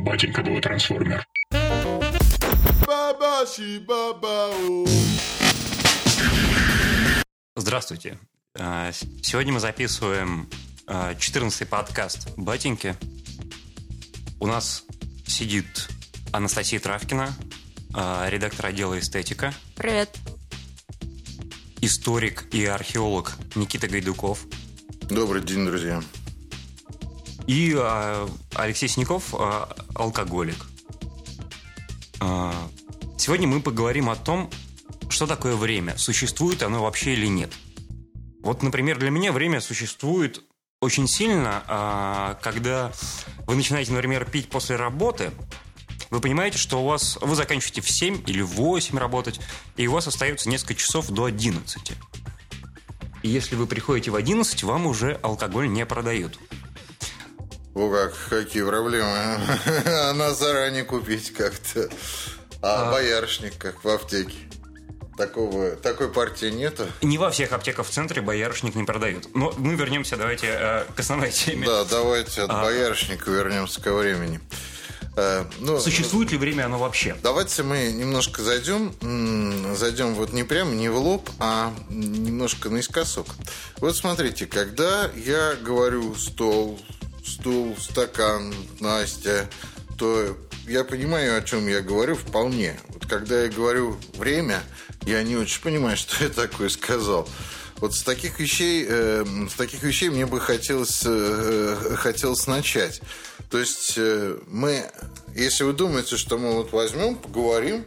Батенька был трансформер. Здравствуйте. А, Сегодня мы записываем 14-й подкаст «Батеньки». У нас сидит Анастасия Травкина, а, редактор отдела «Эстетика», Привет. историк и археолог Никита Гайдуков Добрый день, друзья. И а, Алексей Синяков, а, алкоголик. А, Сегодня мы поговорим о том, что такое время, существует оно вообще или нет. Вот, например, для меня время существует очень сильно, когда вы начинаете, например, пить после работы, вы понимаете, что у вас вы заканчиваете в 7 или в 8 работать, и у вас остается несколько часов до 11. И если вы приходите в 11, вам уже алкоголь не продают. О, как, какие проблемы. Она заранее купить как-то. А, А. боярышник, как в аптеке. Такого, такой партии нету. Не во всех аптеках в центре боярышник не продают. Но мы вернемся, давайте, э, к основной теме. Да, давайте от А. боярышника вернемся ко времени. Э, ну, Существует ли время оно вообще? Давайте мы немножко зайдем, зайдем вот не прямо, не в лоб, а немножко наискосок. Вот смотрите, когда я говорю стол, стул, стакан, Настя, то я понимаю, о чем я говорю вполне. Вот когда я говорю время, я не очень понимаю, что я такое сказал. Вот с таких вещей, э, с таких вещей мне бы хотелось, э, хотелось начать. То есть э, мы, если вы думаете, что мы вот возьмем, поговорим,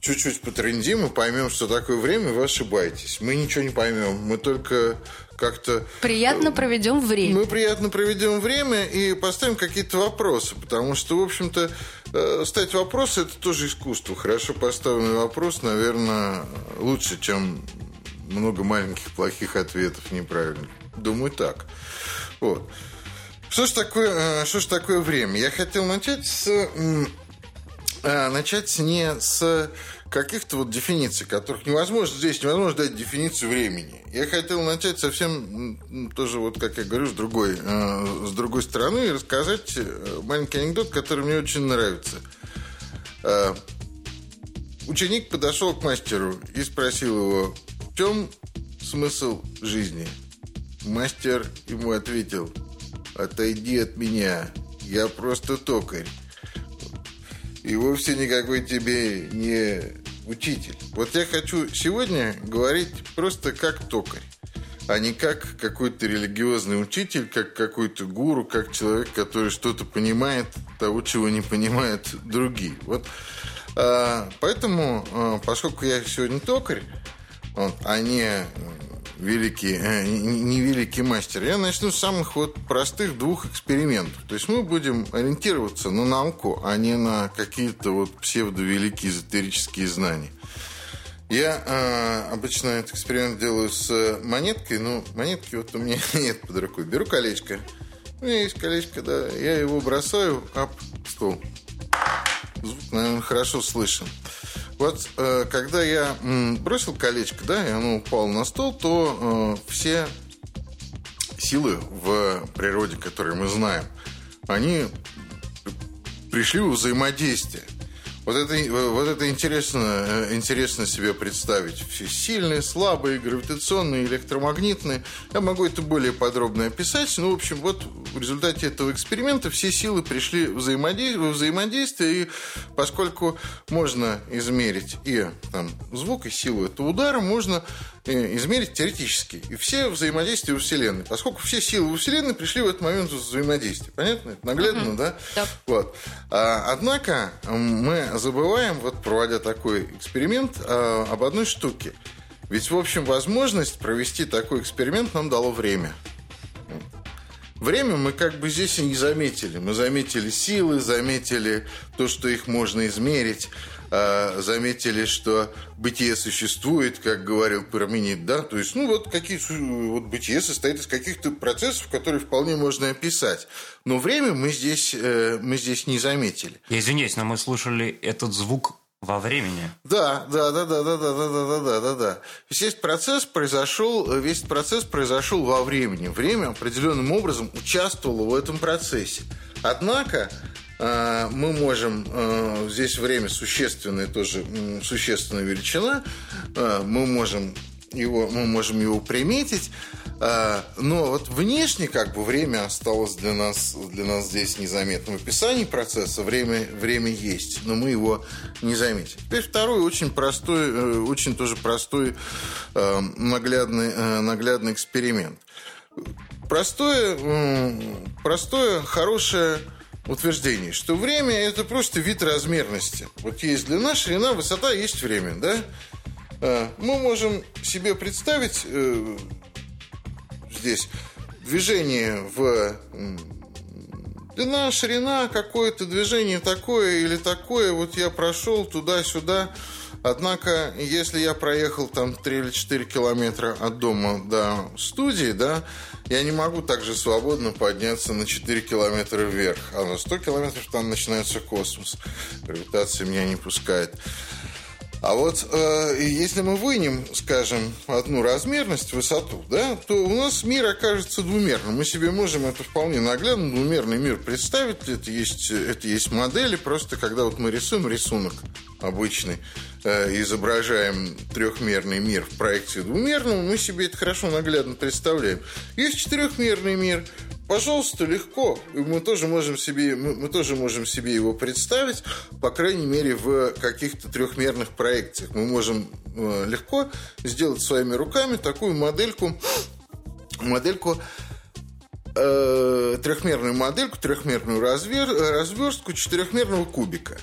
чуть-чуть потрендим и поймем, что такое время, вы ошибаетесь. Мы ничего не поймем. Мы только как-то Приятно проведем время. мы приятно проведем время и поставим какие-то вопросы, потому что, в общем-то, э, ставить вопросы – это тоже искусство. Хорошо поставленный вопрос, наверное, лучше, чем много маленьких плохих ответов неправильных. Думаю, так. Вот. Что ж такое, э, что ж такое время? Я хотел начать с... э, Начать не с каких-то вот дефиниций, которых невозможно здесь невозможно дать дефиницию времени. Я хотел начать совсем тоже вот, как я говорю, с другой, э, с другой стороны и рассказать э, маленький анекдот, который мне очень нравится. Э, Ученик подошел к мастеру и спросил его, в чем смысл жизни? Мастер ему ответил, отойди от меня, я просто токарь. И вовсе никакой тебе не учитель. Вот я хочу сегодня говорить просто как токарь, а не как какой-то религиозный учитель, как какой-то гуру, как человек, который что-то понимает того, чего не понимают другие. Вот а, поэтому, а, поскольку я сегодня токарь, вот, а не великий, э, не великий мастер, я начну с самых вот простых двух экспериментов. То есть мы будем ориентироваться на науку, а не на какие-то вот псевдовеликие эзотерические знания. Я э, обычно этот эксперимент делаю с монеткой, но монетки вот у меня нет под рукой. Беру колечко. У меня есть колечко, да. Я его бросаю об стол. Звук, наверное, хорошо слышен. Вот э, когда я бросил колечко, да, и оно упало на стол, то э, все силы в природе, которые мы знаем, они пришли в взаимодействие. Вот это, вот это интересно, э, интересно себе представить. Все сильные, слабые, гравитационные, электромагнитные. Я могу это более подробно описать. Ну, в общем, вот в результате этого эксперимента все силы пришли в взаимодействие, взаимодействие. И поскольку можно измерить и там, звук, и силу этого удара, можно э, измерить теоретически. И все взаимодействия во Вселенной. Поскольку все силы во Вселенной пришли в этот момент в взаимодействие. Понятно? Это наглядно, да? Да. Вот. А, однако мы забываем, вот проводя такой эксперимент, а, об одной штуке. Ведь, в общем, возможность провести такой эксперимент нам дало время. Время мы как бы здесь и не заметили. Мы заметили силы, заметили то, что их можно измерить, а, заметили, что бытие существует, как говорил Парменид, да, то есть, ну, вот какие вот бытие состоит из каких-то процессов, которые вполне можно описать. Но время мы здесь, э, мы здесь не заметили. Я извиняюсь, но мы слушали этот звук во времени. Да, да, да, да, да, да, да, да, да, да, да, да. Весь процесс произошел, весь процесс произошел во времени. Время определенным образом участвовало в этом процессе. Однако мы можем, э, здесь время существенное тоже, существенная величина, мы можем его, мы можем его приметить, но вот внешне как бы время осталось для нас, для нас здесь незаметно. В описании процесса время, время есть, но мы его не заметим. Теперь второй очень простой, очень тоже простой наглядный, наглядный эксперимент. Простое, простое, хорошее утверждение, что время – это просто вид размерности. Вот есть длина, ширина, высота, есть время, да? А, мы можем себе представить э, здесь движение в длина, ширина, какое-то движение такое или такое. Вот я прошел туда-сюда. Однако, если я проехал там 3 или 4 километра от дома до студии, да, я не могу также свободно подняться на 4 километра вверх. А на 100 километров там начинается космос. Гравитация меня не пускает. А вот э, если мы вынем, скажем, одну размерность, высоту, да, то у нас мир окажется двумерным. Мы себе можем это вполне наглядно, двумерный мир представить. Это есть, это есть модели, просто когда вот мы рисуем рисунок обычный, э, изображаем трехмерный мир в проекции двумерного, мы себе это хорошо наглядно представляем. Есть четырехмерный мир, Пожалуйста, легко. Мы тоже можем себе, мы, мы тоже можем себе его представить, по крайней мере, в каких-то трехмерных проекциях. Мы можем э, легко сделать своими руками такую модельку, модельку э, трехмерную модельку, трехмерную развер, разверстку четырехмерного кубика.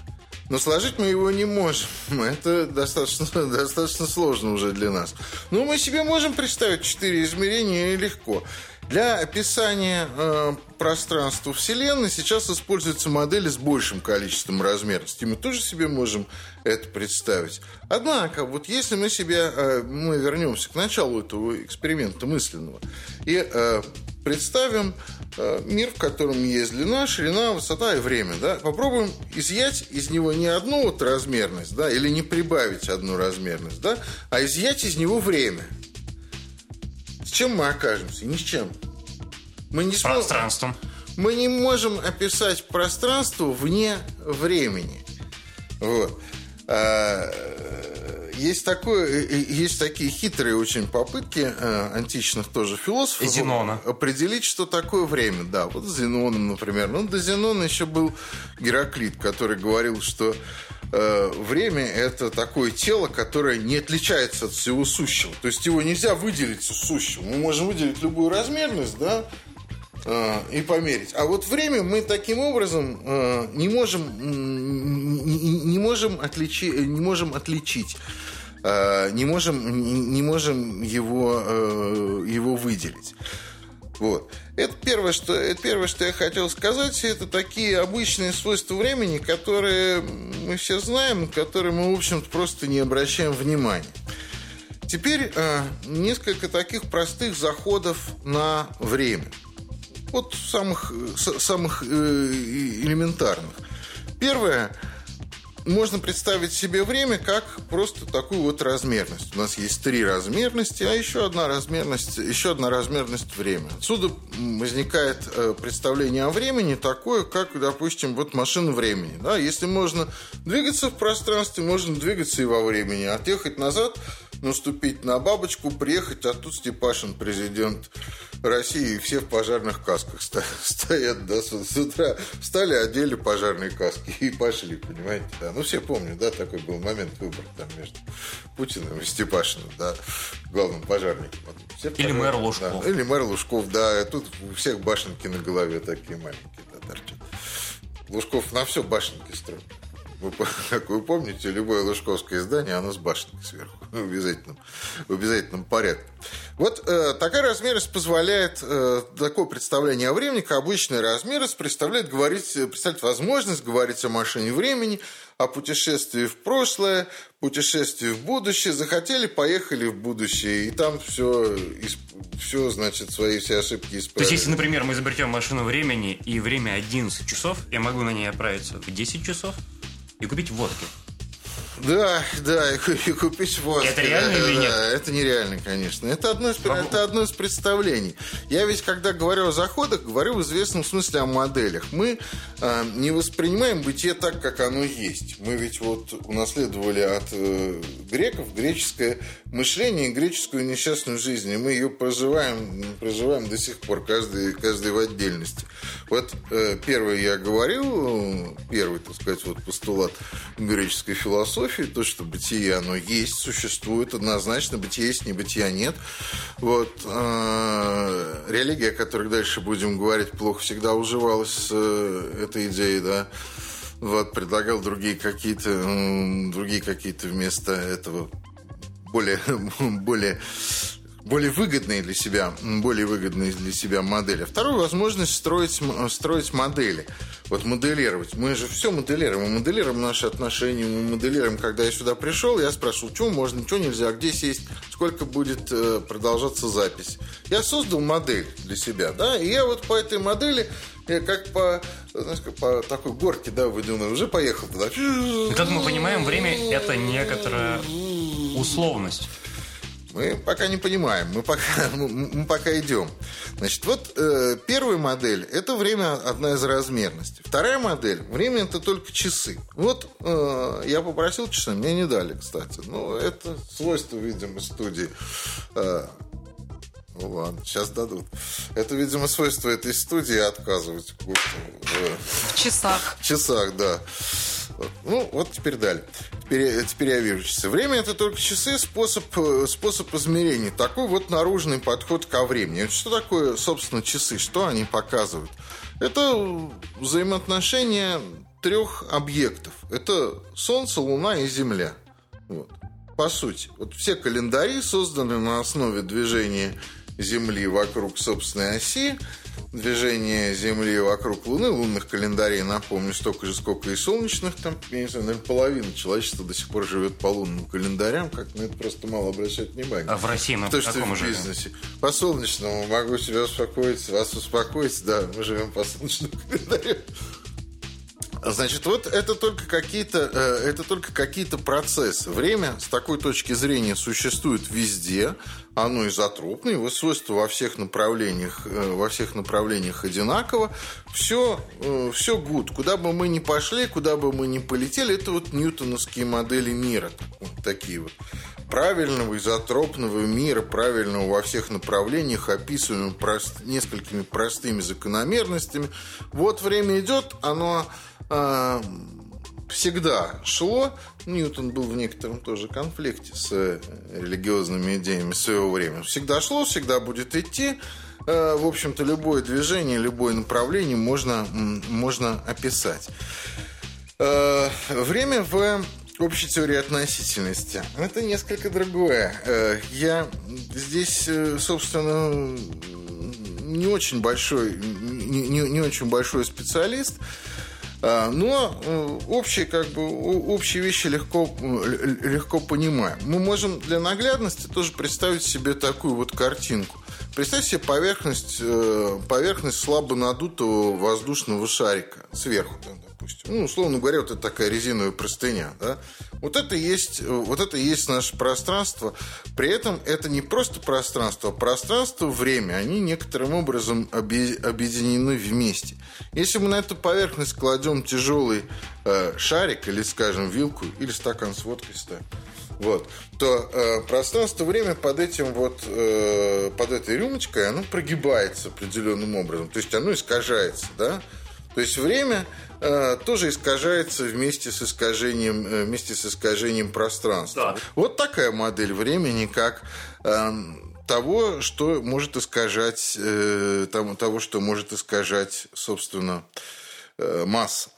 Но сложить мы его не можем. Это достаточно, достаточно сложно уже для нас. Но мы себе можем представить четыре измерения легко. Для описания э, пространства Вселенной сейчас используются модели с большим количеством размерностей. Мы тоже себе можем это представить. Однако, вот если мы себе, э, мы вернемся к началу этого эксперимента мысленного и э, представим э, мир, в котором есть длина, ширина, высота и время, да, попробуем изъять из него не одну вот размерность, да, или не прибавить одну размерность, да, а изъять из него время – с чем мы окажемся? Ни с чем. Мы не сможем... Пространством. Мы не можем описать пространство вне времени. Вот. А, есть, такое, есть такие хитрые очень попытки э, античных тоже философов Зенона. определить, что такое время. Да, вот с Зеноном, например. Ну, до Зенона еще был Гераклит, который говорил, что э, время – это такое тело, которое не отличается от всего сущего. То есть его нельзя выделить с сущего. Мы можем выделить любую размерность, да, э, и померить. А вот время мы таким образом э, не можем не, можем отличить не можем отличить э, не можем не можем его э, его выделить. Вот. Это первое, что, это первое, что я хотел сказать. Это такие обычные свойства времени, которые мы все знаем, которые мы, в общем-то, просто не обращаем внимания. Теперь э, несколько таких простых заходов на время. Вот самых, самых э, элементарных. Первое – можно представить себе время как просто такую вот размерность. У нас есть три размерности, а еще одна размерность, еще одна размерность время. Отсюда возникает э, представление о времени такое, как, допустим, вот машина времени. Да? Если можно двигаться в пространстве, можно двигаться и во времени. Отъехать назад, наступить на бабочку, приехать, а тут Степашин, президент России, все в пожарных касках стоят, да, с утра встали, одели пожарные каски и пошли, понимаете, да. Ну, все помнят, да, такой был момент выбора там между Путиным и Степашиным, да, главным пожарником. Все Или мэр Лужков. Да. Или мэр Лужков, да, тут у всех башенки на голове такие маленькие, да, торчат. Лужков на все башенки строит. Вы, как вы помните, любое лужковское издание, оно с башенкой сверху, в обязательном, в обязательном порядке. Вот э, такая размерность позволяет, э, такое представление о времени, как обычная размерность, представляет, говорить, представляет возможность говорить о машине времени, о путешествии в прошлое, путешествии в будущее. Захотели, поехали в будущее, и там все, все значит, свои все ошибки исправили. То есть, если, например, мы изобретем машину времени, и время 11 часов, я могу на ней отправиться в 10 часов? И купить водки. Да, да, и купить воздух. Это реально или нет? Это нереально, конечно. Это одно, из, это одно из представлений. Я ведь, когда говорю о заходах, говорю в известном смысле о моделях. Мы э, не воспринимаем бытие так, как оно есть. Мы ведь вот унаследовали от э, греков греческое мышление и греческую несчастную жизнь. И мы ее проживаем, проживаем до сих пор, каждый, каждый в отдельности. Вот э, первый я говорил, первый, так сказать, вот постулат греческой философии, то, что бытие, оно есть, существует однозначно, бытие есть, не бытия нет. Вот. Э, религия, о которой дальше будем говорить, плохо всегда уживалась э, этой идеей, да. Вот, предлагал другие какие-то, другие какие-то вместо этого более, более более выгодные для себя, более выгодные для себя модели. Вторую возможность строить, строить модели. Вот моделировать. Мы же все моделируем. Мы моделируем наши отношения, мы моделируем, когда я сюда пришел, я спрашивал, что можно, что нельзя, где сесть, сколько будет э, продолжаться запись. Я создал модель для себя, да, и я вот по этой модели я как по, знаешь, как по такой горке, да, выдвинул, уже поехал туда. И как мы понимаем, время – это некоторая условность. Мы пока не понимаем, мы пока, мы пока идем. Значит, вот э, первая модель – это время одна из размерностей. Вторая модель – время – это только часы. Вот э, я попросил часы, мне не дали, кстати. Ну, это свойство, видимо, студии. Э, ну ладно, сейчас дадут. Это, видимо, свойство этой студии отказывать. В, часах. В часах, да. Ну, вот теперь дали. Теперь, теперь я вижу часы. Время это только часы, способ, способ измерения. Такой вот наружный подход ко времени. Что такое, собственно, часы? Что они показывают? Это взаимоотношения трех объектов. Это Солнце, Луна и Земля. Вот. По сути, вот все календари созданы на основе движения Земли вокруг собственной оси, движение Земли вокруг Луны, лунных календарей, напомню, столько же, сколько и солнечных, там, я не знаю, наверное, половина человечества до сих пор живет по лунным календарям, как на это просто мало обращать внимание. А в России мы То, что в бизнесе. По солнечному могу себя успокоить, вас успокоить, да, мы живем по солнечному календарю. Значит, вот это только какие-то э, это только какие-то процессы. Время с такой точки зрения существует везде, оно изотропно, его свойства во всех направлениях э, во всех направлениях одинаково. Все э, все good. Куда бы мы ни пошли, куда бы мы ни полетели, это вот ньютоновские модели мира, вот такие вот правильного изотропного мира, правильного во всех направлениях, описываемого прост, несколькими простыми закономерностями. Вот время идет, оно э, всегда шло. Ньютон был в некотором тоже конфликте с э, религиозными идеями своего времени. Всегда шло, всегда будет идти. Э, в общем-то, любое движение, любое направление можно, можно описать. Э, время в общей теории относительности. Это несколько другое. Я здесь, собственно, не очень большой, не, не, не очень большой специалист, но общие, как бы, общие вещи легко, легко понимаем. Мы можем для наглядности тоже представить себе такую вот картинку. Представь себе поверхность, поверхность слабо надутого воздушного шарика сверху допустим. Ну, условно говоря, вот это такая резиновая простыня, да. Вот это есть, вот это есть наше пространство. При этом это не просто пространство, а пространство, время, они некоторым образом объединены вместе. Если мы на эту поверхность кладем тяжелый э, шарик или, скажем, вилку или стакан с водкой ставим, вот, то э, пространство время под этим вот э, под этой рюмочкой оно прогибается определенным образом, то есть оно искажается, да. То есть время э, тоже искажается вместе с искажением, э, вместе с искажением пространства. Да. Вот такая модель времени, как э, того, что может искажать, э, того, что может искажать, собственно, э, масса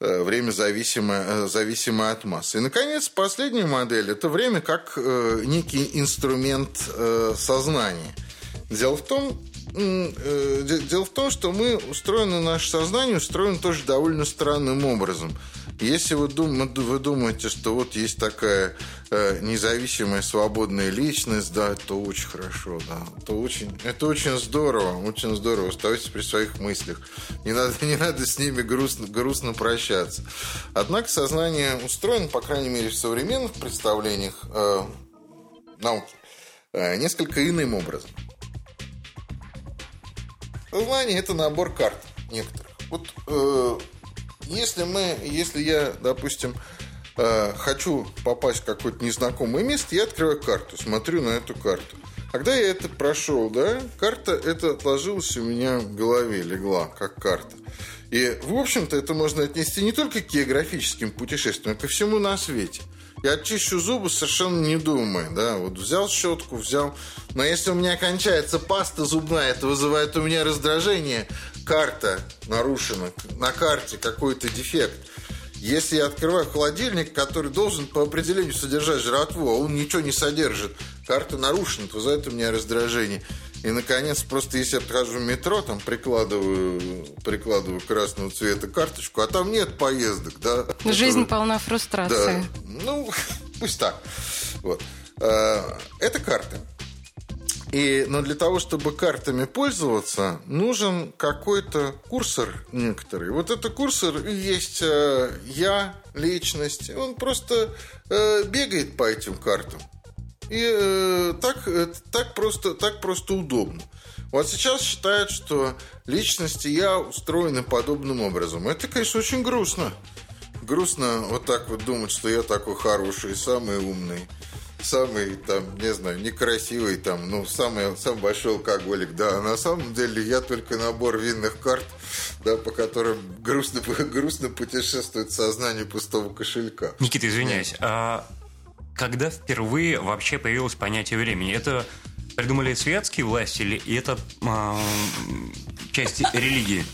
э, время зависимое, э, зависимое от массы. И, наконец, последняя модель – это время как э, некий инструмент сознания. Дело в том, дело в том, что мы устроены, наше сознание устроено тоже довольно странным образом. Если вы, дум, вы думаете, что вот есть такая э, независимая, свободная личность, да, это очень хорошо, да. Это очень, это очень здорово, очень здорово. Оставайтесь при своих мыслях. Не надо, не надо с ними грустно, грустно прощаться. Однако сознание устроено, по крайней мере, в современных представлениях э, науки, э, несколько иным образом. Сознание – это набор карт некоторых. Вот э, если мы, если я, допустим, э, хочу попасть в какое-то незнакомое место, я открываю карту, смотрю на эту карту. Когда я это прошел, да, карта это отложилась у меня в голове, легла, как карта. И, в общем-то, это можно отнести не только к географическим путешествиям, а ко всему на свете. Я очищу зубы совершенно не думая, да, вот взял щетку, взял, но если у меня кончается паста зубная, это вызывает у меня раздражение, карта нарушена, на карте какой-то дефект. Если я открываю холодильник, который должен по определению содержать жратву, а он ничего не содержит, карта нарушена, то за это у меня раздражение. И, наконец, просто если я прохожу в метро, там прикладываю, прикладываю красного цвета карточку, а там нет поездок, да. Жизнь которые... полна фрустрации. Да. Ну, пусть так. Вот. А, это карты. И, но для того, чтобы картами пользоваться, нужен какой-то курсор некоторый. Вот это курсор есть э, я, личность. Он просто э, бегает по этим картам. И э, так, э, так, просто, так просто удобно. Вот сейчас считают, что личности я устроены подобным образом. Это, конечно, очень грустно. Грустно вот так вот думать, что я такой хороший, самый умный самый, там, не знаю, некрасивый, там, ну, самый, самый большой алкоголик, да. А на самом деле я только набор винных карт, да, по которым грустно, грустно путешествует сознание пустого кошелька. Никита, извиняюсь, а когда впервые вообще появилось понятие времени? Это придумали светские власти или это а, часть религии?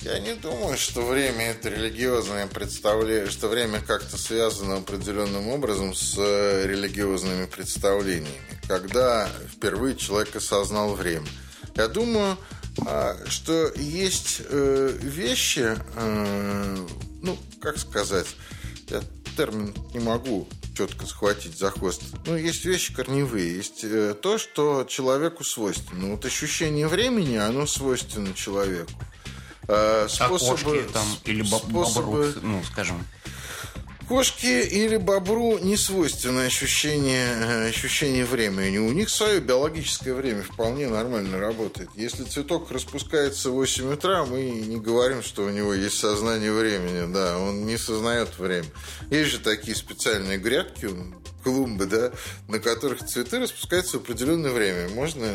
Я не думаю, что время это религиозное представление, что время как-то связано определенным образом с э, религиозными представлениями. Когда впервые человек осознал время. Я думаю, а, что есть э, вещи, э, ну, как сказать, я термин не могу четко схватить за хвост. Ну, есть вещи корневые, есть то, что человеку свойственно. Вот ощущение времени, оно свойственно человеку. Э, способы, а кошки там или способы, бобру, ну, скажем. Кошки или бобру не свойственно ощущение, э, ощущение времени. У них свое биологическое время вполне нормально работает. Если цветок распускается в 8 утра, мы не говорим, что у него есть сознание времени. Да, он не сознает время. Есть же такие специальные грядки, клумбы, да, на которых цветы распускаются в определенное время. Можно,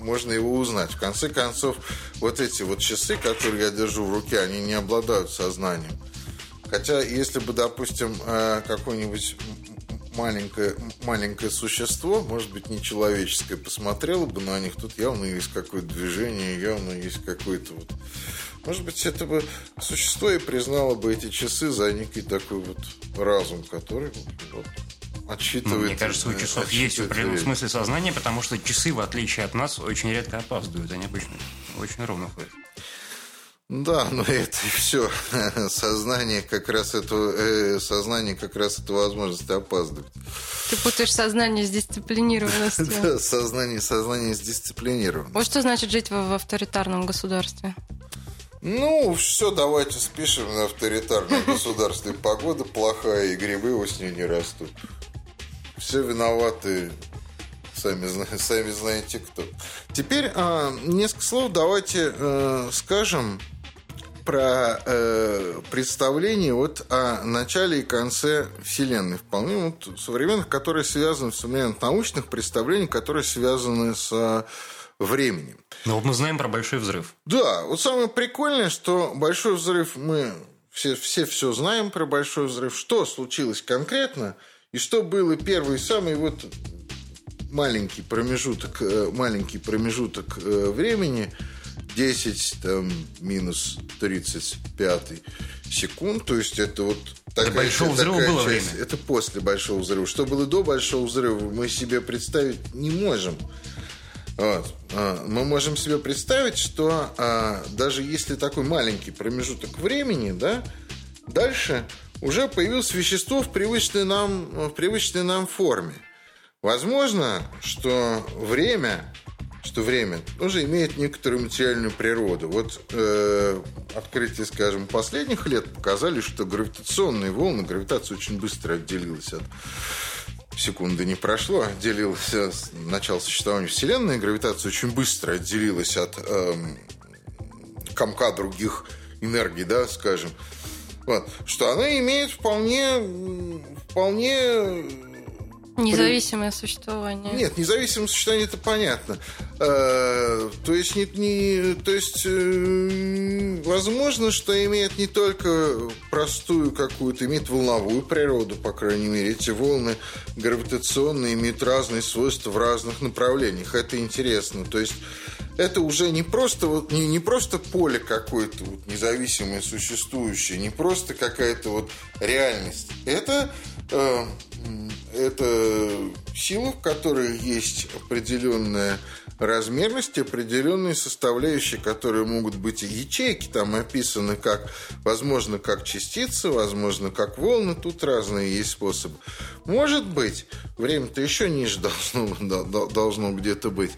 можно его узнать. В конце концов, вот эти вот часы, которые я держу в руке, они не обладают сознанием. Хотя, если бы, допустим, э, какое-нибудь маленькое, маленькое существо, может быть, не человеческое, посмотрело бы на них, тут явно есть какое-то движение, явно есть какой-то вот... Может быть, это бы существо и признало бы эти часы за некий такой вот разум, который вот, отсчитывает... Мне кажется, у часов есть в определенном смысле сознание, потому что часы, в отличие от нас, очень редко опаздывают. Они обычно очень ровно ходят. Да, но это и все. Сознание как раз это, э, сознание как раз это возможность опаздывать. Ты путаешь сознание с дисциплинированностью. Да, сознание, сознание с дисциплинированностью. Вот что значит жить в, в авторитарном государстве? Ну, все, давайте спишем на авторитарное государство. И погода плохая, и грибы осенью не растут. Все виноваты Сами, сами знаете кто. Теперь э, несколько слов давайте э, скажем про э, представление вот о начале и конце Вселенной. Вполне вот современных, которые связаны, современных научных представлений, которые связаны с э, временем. Ну вот мы знаем про Большой взрыв. Да, вот самое прикольное, что Большой взрыв мы все, все все знаем про Большой взрыв. Что случилось конкретно и что было первый самый вот маленький промежуток, э, маленький промежуток э, времени – 10 там, минус 35 секунд. То есть это вот такая, до большого взрыва было часть. время. Это после большого взрыва. Что было до большого взрыва, мы себе представить не можем. Вот. А, мы можем себе представить, что а, даже если такой маленький промежуток времени, да, дальше уже появилось вещество в привычной нам, в привычной нам форме. Возможно, что время что время тоже имеет некоторую материальную природу. Вот э, открытия, скажем, последних лет показали, что гравитационные волны, гравитация очень быстро отделилась от секунды не прошло, отделилась от начала существования Вселенной, гравитация очень быстро отделилась от э, комка других энергий, да, скажем. Вот, что она имеет вполне, вполне Независимое существование. Нет, независимое существование это понятно. Э, то есть, не, не, то есть э, возможно, что имеет не только простую какую-то, имеет волновую природу, по крайней мере. Эти волны гравитационные имеют разные свойства в разных направлениях. Это интересно. То есть это уже не просто, вот, не, не просто поле какое-то вот, независимое, существующее, не просто какая-то вот реальность. Это э, это сила, в которой есть определенная размерность, определенные составляющие, которые могут быть и ячейки, там описаны как, возможно, как частицы, возможно, как волны, тут разные есть способы. Может быть, время-то еще ниже должно, должно где-то быть,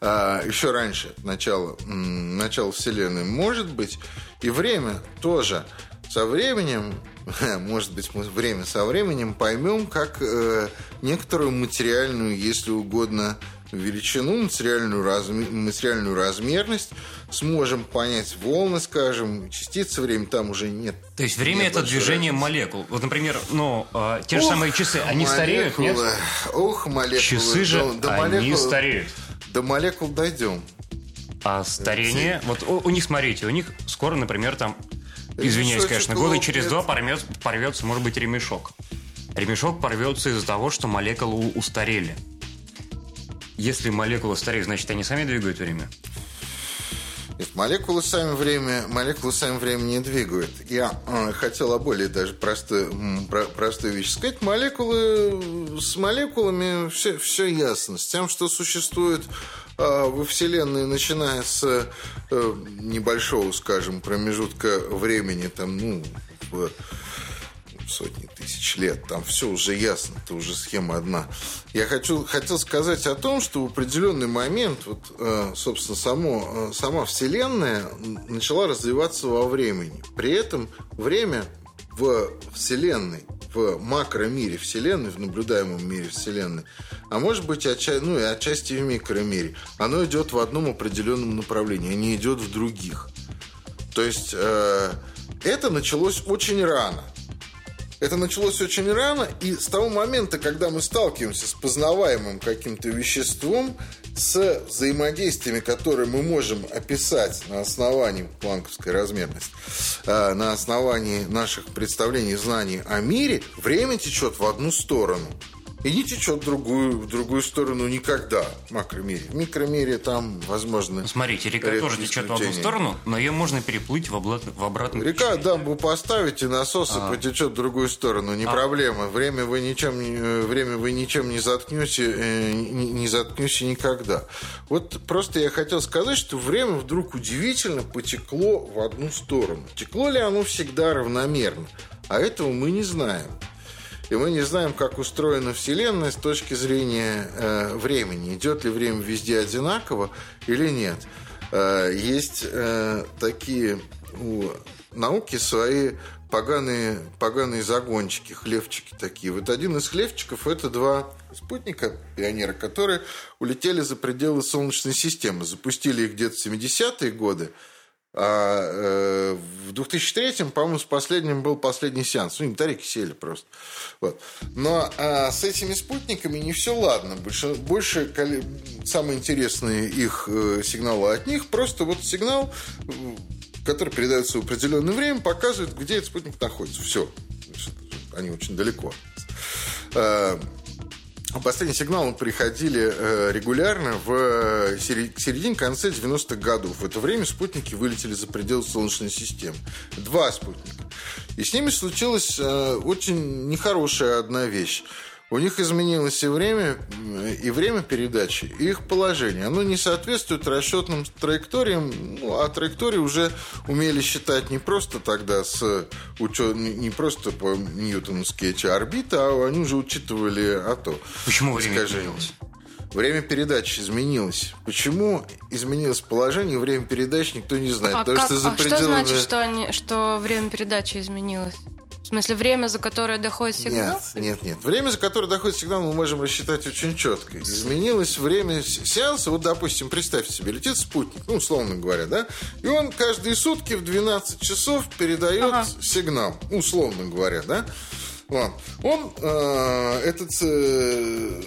а, еще раньше, начало, начало Вселенной. Может быть, и время тоже со временем может быть, мы время со временем поймем, как э, некоторую материальную, если угодно, величину, материальную, размер, материальную размерность, сможем понять волны, скажем, частицы времени там уже нет. То есть время это движение разницы. молекул. Вот, например, ну, э, те же Ох, самые часы, они молекулы, стареют, нет? Ох, молекулы. Часы же, до, до они молекул, стареют. До молекул дойдем. А старение, вот у, у них, смотрите, у них скоро, например, там Извиняюсь, конечно, года через два порвется, порвется, может быть, ремешок. Ремешок порвется из-за того, что молекулы устарели. Если молекулы стареют, значит, они сами двигают время? Нет, молекулы сами время, молекулы сами время не двигают. Я э, хотел о более даже простой, про, простой вещи сказать. Молекулы, с молекулами все, все ясно. С тем, что существует во Вселенной, начиная с э, небольшого, скажем, промежутка времени, там, ну, в сотни тысяч лет, там все уже ясно, это уже схема одна. Я хочу, хотел сказать о том, что в определенный момент, вот, э, собственно, само, э, сама Вселенная начала развиваться во времени. При этом время в Вселенной в макромире Вселенной, в наблюдаемом мире Вселенной, а может быть, отча... ну и отчасти в микромире, оно идет в одном определенном направлении, а не идет в других. То есть э, это началось очень рано. Это началось очень рано, и с того момента, когда мы сталкиваемся с познаваемым каким-то веществом, с взаимодействиями, которые мы можем описать на основании планковской размерности, э, на основании наших представлений, знаний о мире, время течет в одну сторону – и не течет в другую, в другую сторону никогда в макромире. В микромире там, возможно... Смотрите, река тоже течет в одну сторону, но ее можно переплыть в, облад... в обратную Река дамбу поставите, насос а. потечет в другую сторону, не а. проблема. Время вы ничем, время вы ничем не заткнете, э, не, не заткнете никогда. Вот просто я хотел сказать, что время вдруг удивительно потекло в одну сторону. Текло ли оно всегда равномерно? А этого мы не знаем. И мы не знаем, как устроена Вселенная с точки зрения э, времени. Идет ли время везде одинаково или нет. Э, есть э, такие у науки свои поганые, поганые загончики, хлевчики такие. Вот один из хлевчиков – это два спутника, пионера, которые улетели за пределы Солнечной системы. Запустили их где-то в 70-е годы – а э, в 2003-м, по-моему, с последним был последний сеанс. Ну, батарейки сели просто. Вот. Но а с этими спутниками не все ладно. Больше, больше самые интересные их э, сигналы от них. Просто вот сигнал, который передается в определенное время, показывает, где этот спутник находится. Все. Они очень далеко. А, Последние сигналы приходили э, регулярно в э, середине-конце 90-х годов. В это время спутники вылетели за пределы Солнечной системы. Два спутника. И с ними случилась э, очень нехорошая одна вещь. У них изменилось и время, и время передачи, и их положение. Оно не соответствует расчетным траекториям, ну, а траектории уже умели считать не просто тогда с учет, не просто по ньютоновски эти орбиты, а они уже учитывали АТО. Почему время искажение. изменилось? Время передачи изменилось. Почему изменилось положение, время передачи никто не знает. А, как, что, за а пределами... что значит, что, они, что время передачи изменилось? В смысле, время, за которое доходит сигнал? Нет, нет, нет. Время, за которое доходит сигнал, мы можем рассчитать очень четко. Изменилось время сеанса. Вот, допустим, представьте себе, летит спутник, ну, условно говоря, да? И он каждые сутки в 12 часов передает ага. сигнал, условно говоря, да? Вот. Он, э, этот э,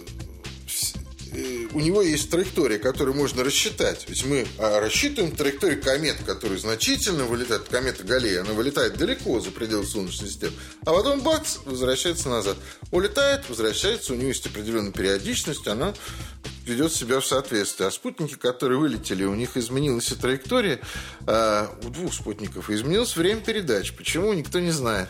у него есть траектория, которую можно рассчитать. Ведь мы а, рассчитываем траекторию комет, которая значительно вылетает. Комета Галлея, она вылетает далеко за пределы Солнечной системы. А потом бац, возвращается назад. Улетает, возвращается, у нее есть определенная периодичность, она ведет себя в соответствии. А спутники, которые вылетели, у них изменилась и траектория. А у двух спутников изменилось время передач. Почему, никто не знает.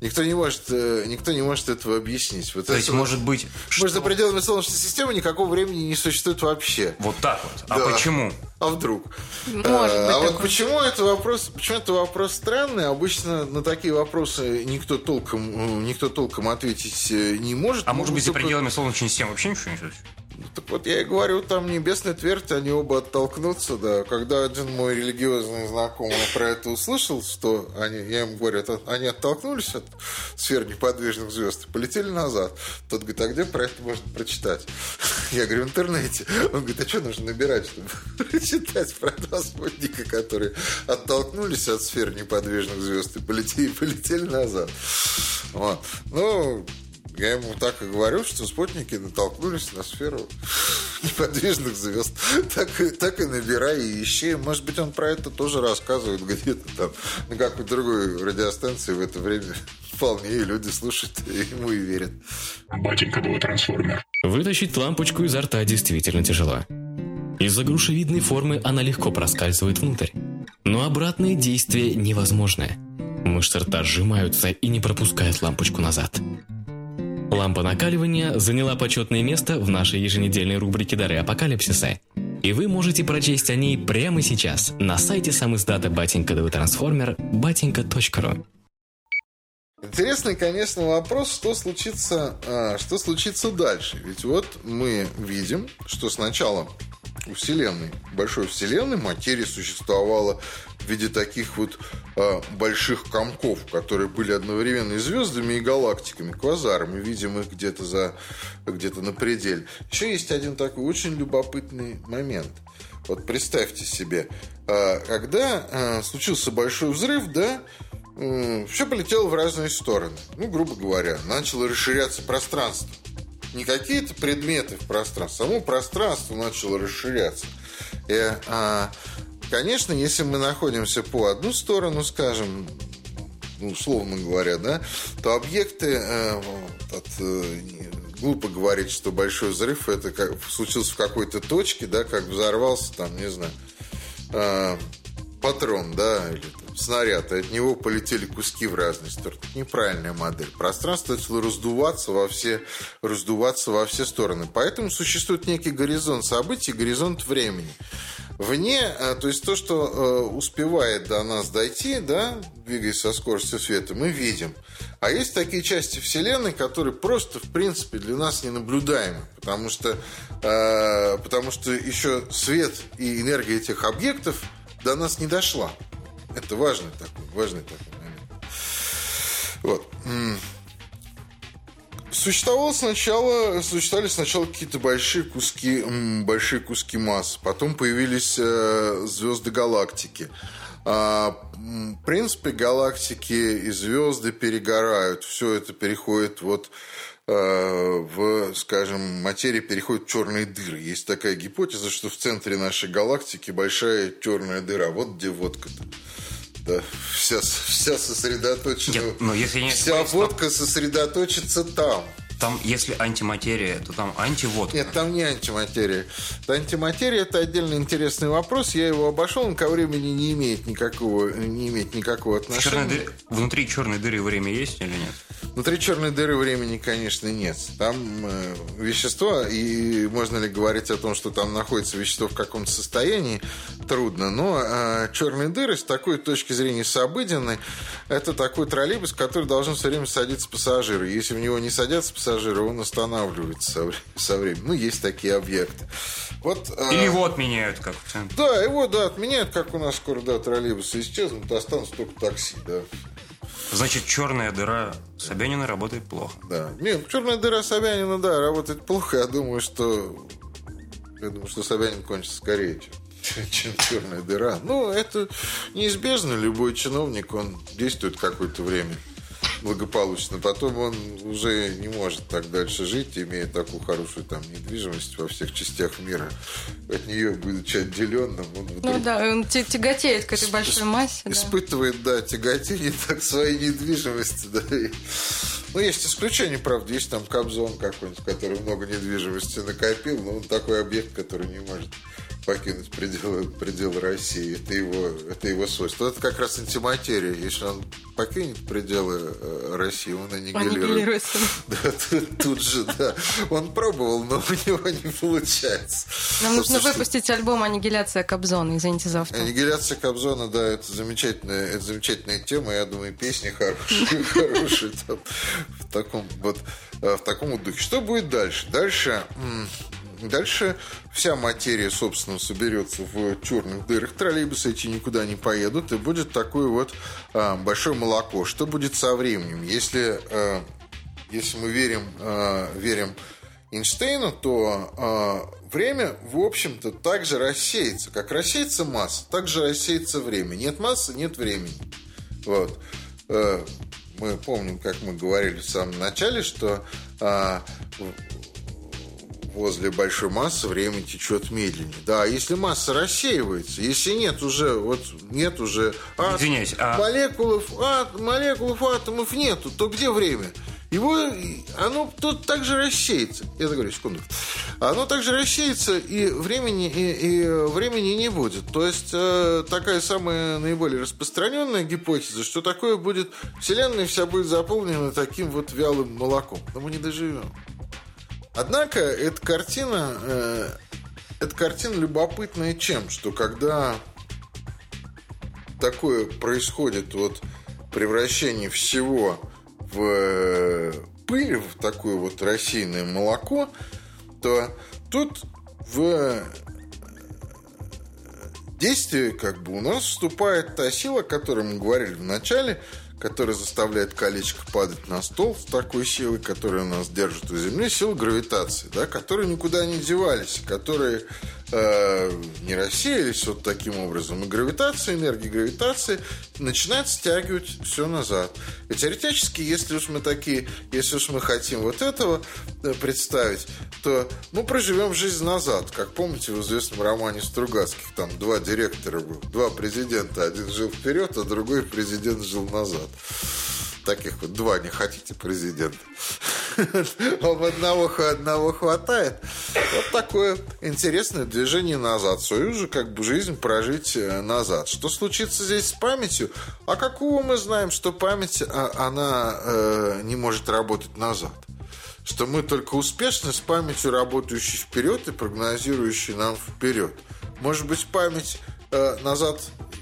Никто не может, э, никто не может этого объяснить. Вот То это, есть, может быть... Может, что... за пределами Солнечной системы никакого времени не существует вообще. Вот так вот. А да. почему? А вдруг? Может а, быть а вот почему это вопрос, почему это вопрос странный? Обычно на такие вопросы никто толком, никто толком ответить э, не может. А может быть, за пределами Солнечной системы вообще ничего не существует? Ну, так вот я и говорю, там небесная твердь, они оба оттолкнутся, да. Когда один мой религиозный знакомый про это услышал, что они, я ему говорю, это, они оттолкнулись от сфер неподвижных звезд и полетели назад. Тот говорит, а где про это можно прочитать? Я говорю, в интернете. Он говорит, а что нужно набирать, чтобы прочитать про два спутника, которые оттолкнулись от сфер неподвижных звезд и полетели, полетели назад. Вот. Ну, я ему так и говорю, что спутники натолкнулись на сферу неподвижных звезд. Так, так и набирай и ищи. Может быть, он про это тоже рассказывает где-то там на какой-то другой радиостанции в это время. Вполне и люди слушают и ему и верят. Батенька был трансформер. Вытащить лампочку изо рта действительно тяжело. Из-за грушевидной формы она легко проскальзывает внутрь. Но обратное действие невозможно. Мышцы рта сжимаются и не пропускают лампочку назад. Лампа накаливания заняла почетное место в нашей еженедельной рубрике «Дары апокалипсиса». И вы можете прочесть о ней прямо сейчас на сайте сам издата Батенька ДВ Трансформер батенька.ру. Интересный, конечно, вопрос, что случится, а, что случится дальше. Ведь вот мы видим, что сначала Вселенной, большой Вселенной, материя существовала в виде таких вот э, больших комков, которые были одновременно и звездами, и галактиками, квазарами. Видим их где-то за где-то на пределе. Еще есть один такой очень любопытный момент. Вот представьте себе, э, когда э, случился большой взрыв, да, э, все полетело в разные стороны. Ну, грубо говоря, начало расширяться пространство не какие-то предметы в пространстве, само пространство начало расширяться. И, а, конечно, если мы находимся по одну сторону, скажем, ну, условно говоря, да, то объекты э, от, э, глупо говорить, что большой взрыв это как, случился в какой-то точке, да, как взорвался там, не знаю, э, патрон, да, или снаряд, и от него полетели куски в разные стороны. Неправильная модель. Пространство начало раздуваться во все, раздуваться во все стороны. Поэтому существует некий горизонт событий, горизонт времени. Вне, э, то есть то, что э, успевает до нас дойти, да, двигаясь со скоростью света, мы видим. А есть такие части Вселенной, которые просто, в принципе, для нас не наблюдаемы, потому что, э, потому что еще свет и энергия этих объектов – до нас не дошла. Это важный такой, важный такой момент. Вот. Существовало сначала, существовали сначала какие-то большие куски, большие куски масс. Потом появились э, звезды галактики. А, в принципе, галактики и звезды перегорают. Все это переходит вот Э, в, скажем, материи переходят в черные дыры. Есть такая гипотеза, что в центре нашей галактики большая черная дыра. Вот где водка-то. Да, вся, вся сосредоточена. Нет, но если не вся водка сосредоточится там. Там, если антиматерия, то там антиводка. Нет, там не антиматерия. Это антиматерия – это отдельно интересный вопрос. Я его обошел, он ко времени не имеет никакого, не имеет никакого отношения. Черной дыр... Внутри черной дыры время есть или нет? Внутри черной дыры времени, конечно, нет. Там э, вещество, и можно ли говорить о том, что там находится вещество в каком-то состоянии, трудно. Но э, черные дыры с такой точки зрения сообыденной, это такой троллейбус, который должен все время садиться пассажиры. Если в него не садятся пассажиры, он останавливается со, со временем. Ну, есть такие объекты. Вот, э, Или его отменяют как Да, его, да, отменяют, как у нас скоро, да, троллейбусы исчезнут, останутся только такси, да. Значит, черная дыра Собянина работает плохо. Да. Нет, черная дыра Собянина, да, работает плохо. Я думаю, что я думаю, что Собянин кончится скорее, чем, чем черная дыра. Ну, это неизбежно. Любой чиновник, он действует какое-то время благополучно. Потом он уже не может так дальше жить, имея такую хорошую там недвижимость во всех частях мира. От нее, будучи отделенным, он вдруг... Ну да, он тяготеет к этой большой массе. Испытывает, да, да тяготение так своей недвижимости, да. И... Ну, есть исключения, правда, есть там Кобзон какой-нибудь, который много недвижимости накопил, но он такой объект, который не может покинуть пределы, пределы России. Это его, это его свойство. Это как раз антиматерия. Если он покинет пределы э, России, он аннигилирует. Да, тут, тут же, да. Он пробовал, но у него не получается. Нам нужно выпустить альбом «Аннигиляция Кобзона». Извините за автор. «Аннигиляция Кобзона», да, это замечательная, это замечательная тема. Я думаю, песни хорошие, хорошие в таком вот э, в таком духе. Что будет дальше? Дальше Дальше вся материя, собственно, соберется в черных дырах. Троллейбусы эти никуда не поедут, и будет такое вот а, большое молоко. Что будет со временем? Если, а, если мы верим, а, верим Эйнштейну, то а, время, в общем-то, также рассеется. Как рассеется масса, так же рассеется время. Нет массы, нет времени. Вот. А, мы помним, как мы говорили в самом начале, что а, возле большой массы время течет медленнее. Да, если масса рассеивается, если нет уже, вот нет уже ат, Извиняюсь, а... молекулов, ат, молекулов, атомов нету, то где время? Его, оно тут также рассеется. Я говорю, секунду. Оно также рассеется, и времени, и, и времени не будет. То есть, э, такая самая наиболее распространенная гипотеза, что такое будет, Вселенная вся будет заполнена таким вот вялым молоком. Но мы не доживем. Однако эта картина, э, эта картина любопытная чем? Что когда такое происходит, вот превращение всего в э, пыль, в такое вот рассеянное молоко, то тут в э, действие как бы у нас вступает та сила, о которой мы говорили в начале – который заставляет колечко падать на стол с такой силой, которая нас держит у Земли, сила гравитации, да, которые никуда не девались, которые э, не рассеялись вот таким образом. И гравитация, энергия гравитации начинает стягивать все назад. И теоретически, если уж мы такие, если уж мы хотим вот этого э, представить, то мы проживем жизнь назад. Как помните в известном романе Стругацких, там два директора было, два президента. Один жил вперед, а другой президент жил назад. Таких вот два не хотите президента. Вам одного, одного хватает. Вот такое интересное движение назад. Свою же как бы жизнь прожить э, назад. Что случится здесь с памятью? А какого мы знаем, что память, а, она э, не может работать назад? Что мы только успешны с памятью, работающей вперед и прогнозирующей нам вперед. Может быть, память э, назад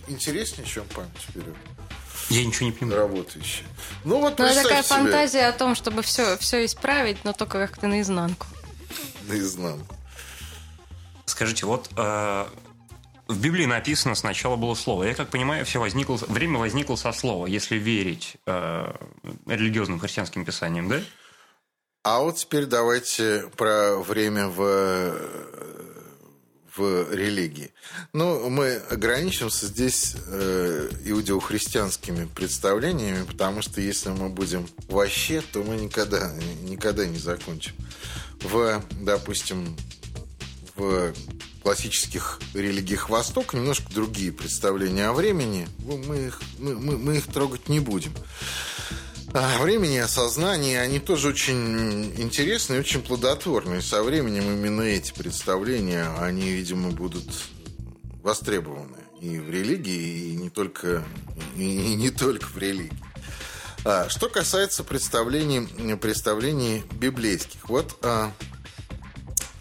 интереснее, чем память вперед? Я ничего не понимаю. Работающая. Ну, вот ну, такая себе. фантазия о том, чтобы все, все исправить, но только как-то наизнанку. Наизнанку. Скажите, вот э, в Библии написано сначала было слово. Я как понимаю, все возникло, время возникло со слова, если верить э, религиозным христианским писаниям, да? А вот теперь давайте про время в в религии. Но мы ограничимся здесь э, иудео-христианскими представлениями, потому что если мы будем вообще, то мы никогда, никогда не закончим. В, допустим, в классических религиях Востока немножко другие представления о времени. Мы их, мы, мы, мы их трогать не будем. А, времени, осознание, они тоже очень интересные, очень плодотворные. Со временем именно эти представления, они, видимо, будут востребованы и в религии, и не только, и не только в религии. А, что касается представлений, представлений библейских. Вот а,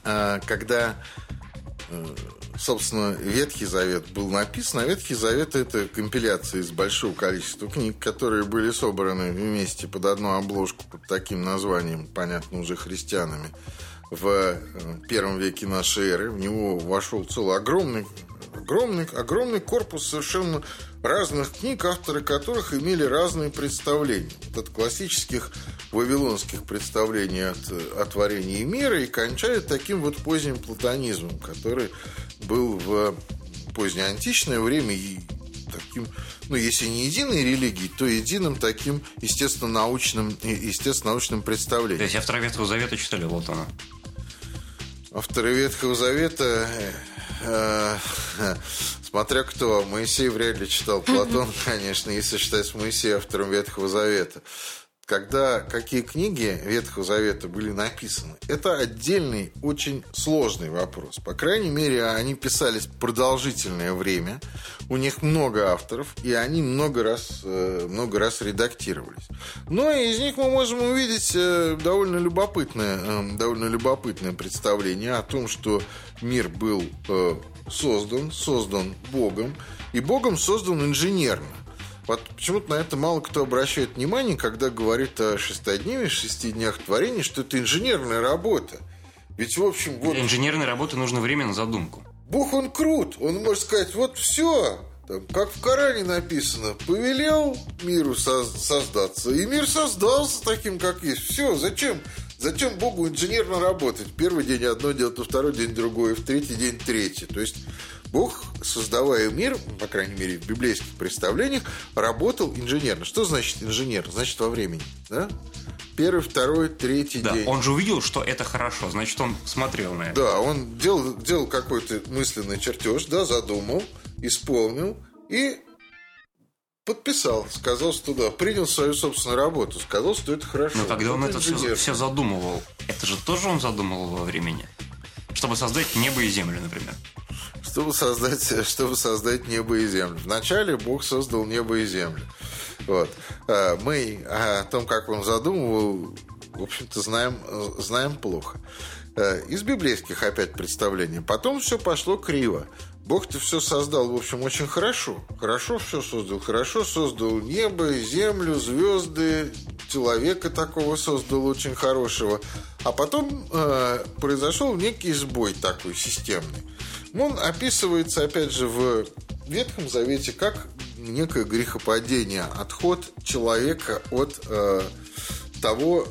а, когда э, собственно, Ветхий Завет был написан. А Ветхий Завет – это компиляция из большого количества книг, которые были собраны вместе под одну обложку под таким названием, понятно, уже христианами, в э, первом веке нашей эры. В него вошел целый огромный, огромный, огромный корпус совершенно разных книг, авторы которых имели разные представления. Вот от классических вавилонских представлений от, о творении мира и кончает таким вот поздним платонизмом, который был в позднеантичное время таким, ну, если не единой религией, то единым таким естественно-научным, естественно-научным представлением. То есть авторы Ветхого Завета читали вот оно. Авторы Ветхого Завета э, э, смотря кто. Моисей вряд ли читал Платон, конечно, если считать Моисея автором Ветхого Завета когда какие книги Ветхого Завета были написаны, это отдельный, очень сложный вопрос. По крайней мере, они писались продолжительное время, у них много авторов, и они много раз, э, много раз редактировались. Но из них мы можем увидеть э, довольно любопытное, э, довольно любопытное представление о том, что мир был создан, создан Богом, и Богом создан инженерно. Вот почему-то на это мало кто обращает внимание, когда говорит о шестодневе, шести днях творения, что это инженерная работа. Ведь, в общем... Вот... Для инженерной работы нужно время на задумку. Бог, он крут. Он может сказать, вот все, там, как в Коране написано, повелел миру создаться, и мир создался таким, как есть. Все, зачем? Зачем Богу инженерно работать? Первый день одно делать, на второй день другое, в третий день третий. То есть Бог, создавая мир, по крайней мере, в библейских представлениях, работал инженерно. Что значит инженер? Значит, во времени. Да? Первый, второй, третий да, день. Он же увидел, что это хорошо, значит, он смотрел на это. Да, он делал, делал какой-то мысленный чертеж, да, задумал, исполнил и подписал, сказал, что да, принял свою собственную работу, сказал, что это хорошо. Но когда он это все, все задумывал, это же тоже он задумывал во времени? Чтобы создать небо и землю, например чтобы создать, чтобы создать небо и землю. Вначале Бог создал небо и землю. Вот. А, мы о том, как он задумывал, в общем-то, знаем, знаем плохо. А, из библейских опять представлений. Потом все пошло криво. Бог-то все создал, в общем, очень хорошо. Хорошо все создал. Хорошо создал небо, землю, звезды, человека такого создал очень хорошего. А потом э, произошел некий сбой такой системный. Он описывается, опять же, в Ветхом Завете как некое грехопадение, отход человека от э, того,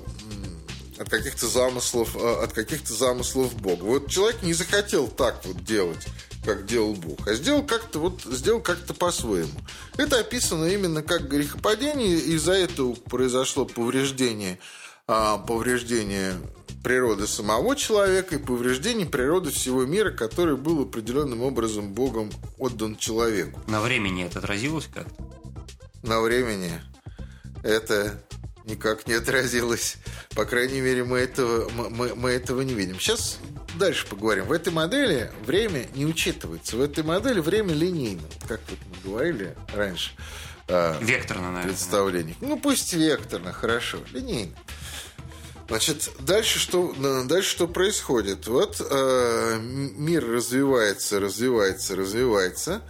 от каких-то замыслов, э, от каких-то замыслов Бога. Вот человек не захотел так вот делать, как делал Бог, а сделал как-то вот сделал как-то по-своему. Это описано именно как грехопадение, и из-за этого произошло повреждение, а, повреждение природы самого человека и повреждение природы всего мира, который был определенным образом Богом отдан человеку. На времени это отразилось как-то? На времени это никак не отразилось. По крайней мере, мы этого, мы, мы этого не видим. Сейчас дальше поговорим. В этой модели время не учитывается. В этой модели время линейно, как вот мы говорили раньше. А, векторно, наверное. Представлениях. Ну, пусть векторно, хорошо. Линейно. Значит, дальше что, дальше что происходит? Вот э, мир развивается, развивается, развивается.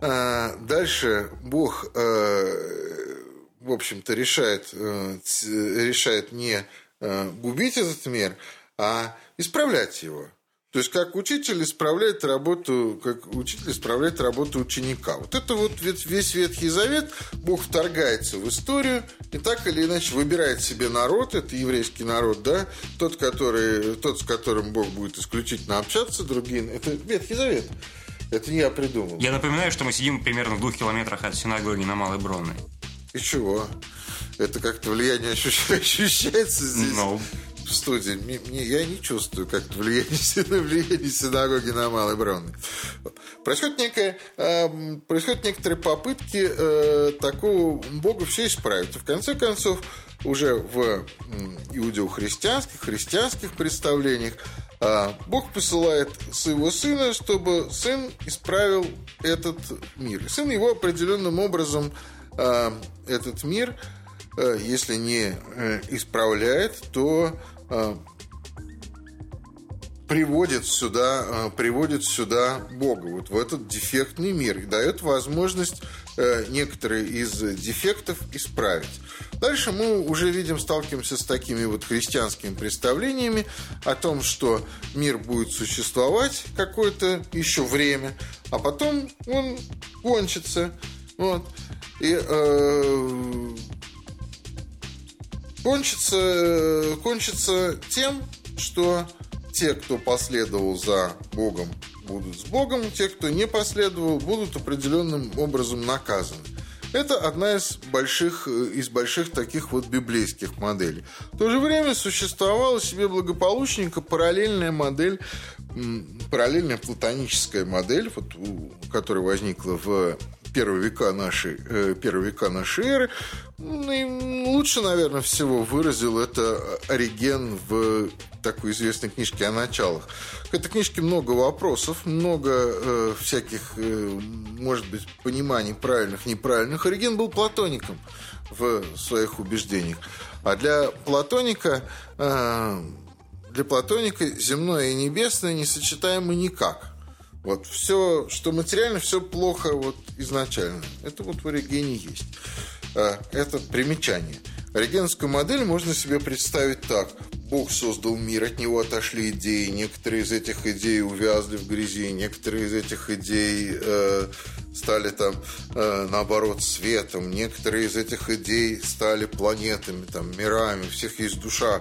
Э, дальше Бог, э, в общем-то, решает, э, решает не э, губить этот мир, а исправлять его. То есть, как учитель исправляет работу, как учитель исправляет работу ученика. Вот это вот весь Ветхий Завет, Бог вторгается в историю и так или иначе выбирает себе народ, это еврейский народ, да, тот, который, тот, с которым Бог будет исключительно общаться, другие, это Ветхий Завет. Это не я придумал. Я напоминаю, что мы сидим примерно в двух километрах от синагоги на Малой Бронной. И чего? Это как-то влияние ощущается здесь? Ну, в студии. Мне, я не чувствую как влияние, влияние синагоги на Малой Бронной. Происходит, некая, э, происходят некоторые попытки э, такого Бога все исправить. И в конце концов, уже в иудео-христианских, христианских представлениях э, Бог посылает своего сына, чтобы сын исправил этот мир. Сын его определенным образом э, этот мир если не э, исправляет, то э, приводит сюда, э, приводит сюда Бога, вот в этот дефектный мир, и дает возможность э, некоторые из дефектов исправить. Дальше мы уже видим, сталкиваемся с такими вот христианскими представлениями о том, что мир будет существовать какое-то еще время, а потом он кончится. Вот. И э, кончится, кончится тем, что те, кто последовал за Богом, будут с Богом, те, кто не последовал, будут определенным образом наказаны. Это одна из больших, из больших таких вот библейских моделей. В то же время существовала себе благополучненько параллельная модель, параллельная платоническая модель, вот, которая возникла в первые века нашей, э, первые века нашей эры. Ну, лучше, наверное, всего выразил это Ориген в такой известной книжке о началах. К этой книжке много вопросов, много э, всяких, э, может быть, пониманий правильных, неправильных. Ориген был платоником в своих убеждениях. А для платоника, э, для платоника земное и небесное несочетаемо никак – вот все, что материально, все плохо вот изначально. Это вот в Оригене есть. А, это примечание. Оригенскую модель можно себе представить так. Бог создал мир, от него отошли идеи. Некоторые из этих идей увязли в грязи, некоторые из этих идей э, стали там, э, наоборот, светом. Некоторые из этих идей стали планетами, там, мирами. У всех есть душа.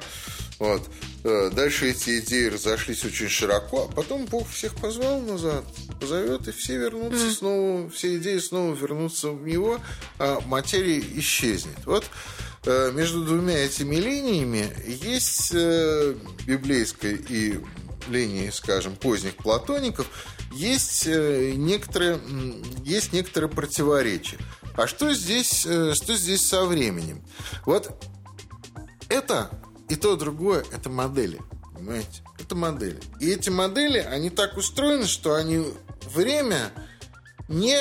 Вот. Э, дальше эти идеи разошлись очень широко, а потом Бог всех позвал назад, позовет, и все вернутся mm. снова, все идеи снова вернутся в него, а материя исчезнет. Вот э, между двумя этими линиями есть э, библейская и линии, скажем, поздних платоников, есть некоторые, есть некоторые противоречия. А что здесь, что здесь со временем? Вот это и то, и другое – это модели. Понимаете? Это модели. И эти модели, они так устроены, что они время не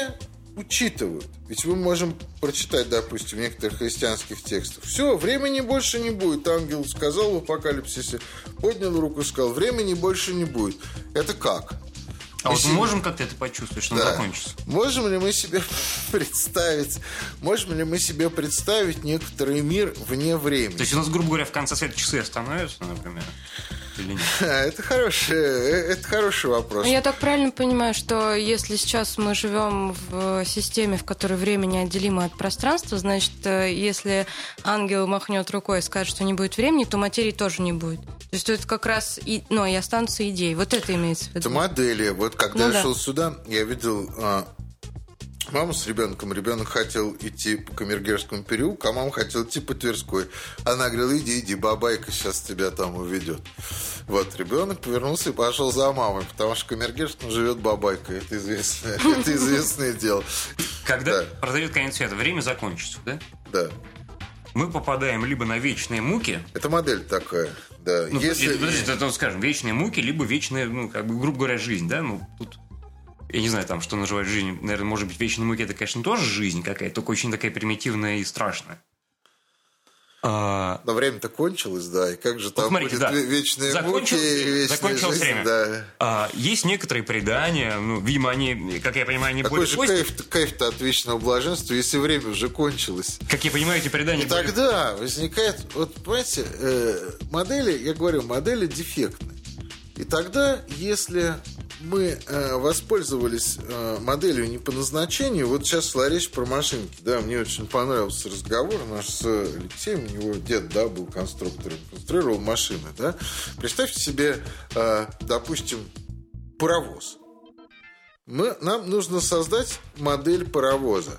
учитывают. Ведь мы можем прочитать, допустим, в некоторых христианских текстах. Все, времени больше не будет. Ангел сказал в апокалипсисе, поднял руку и сказал, времени больше не будет. Это как? А вот мы можем как-то это почувствовать, что да. он закончится? Можем ли мы себе представить, можем ли мы себе представить некоторый мир вне времени? То есть у нас, грубо говоря, в конце света часы остановятся, например? Или нет? Это хороший, это хороший вопрос. Я так правильно понимаю, что если сейчас мы живем в системе, в которой время неотделимо от пространства, значит, э, если ангел махнет рукой и скажет, что не будет времени, то материи тоже не будет. То есть это как раз и, ну, и останутся идеи. Вот это имеется в виду. Это модели. Вот когда ну, я да. шел сюда, я видел а, маму с ребенком. Ребенок хотел идти по Камергерскому переулку, а мама хотела идти по Тверской. Она говорила, иди, иди, бабайка сейчас тебя там уведет. Вот, ребенок повернулся и пошел за мамой, потому что Камергерском живет бабайка. Это известное, это известное дело. Когда продают конец света, время закончится, да? Да мы попадаем либо на вечные муки. Это модель такая, да. Ну, Если... Подождите, это, скажем, вечные муки, либо вечная, ну, как бы, грубо говоря, жизнь, да? Ну, тут я не знаю, там, что называют жизнью. Наверное, может быть, вечные муки это, конечно, тоже жизнь какая-то, только очень такая примитивная и страшная. А... Но время-то кончилось, да, и как же там смотрите, будет да. вечные Закончил... муки и вечная Закончилось жизнь, время. Да. А, есть некоторые предания, ну, видимо, они, как я понимаю, не Какой же кайф, кайф-то от вечного блаженства, если время уже кончилось? Как я понимаю, эти предания... И были... тогда возникает, вот, понимаете, э, модели, я говорю, модели дефектные. И тогда, если мы э, воспользовались э, моделью не по назначению. Вот сейчас шла речь про машинки. Да, мне очень понравился разговор наш с Алексеем. У него дед, да, был конструктором, конструировал машины, да. Представьте себе, э, допустим, паровоз. Мы, нам нужно создать модель паровоза.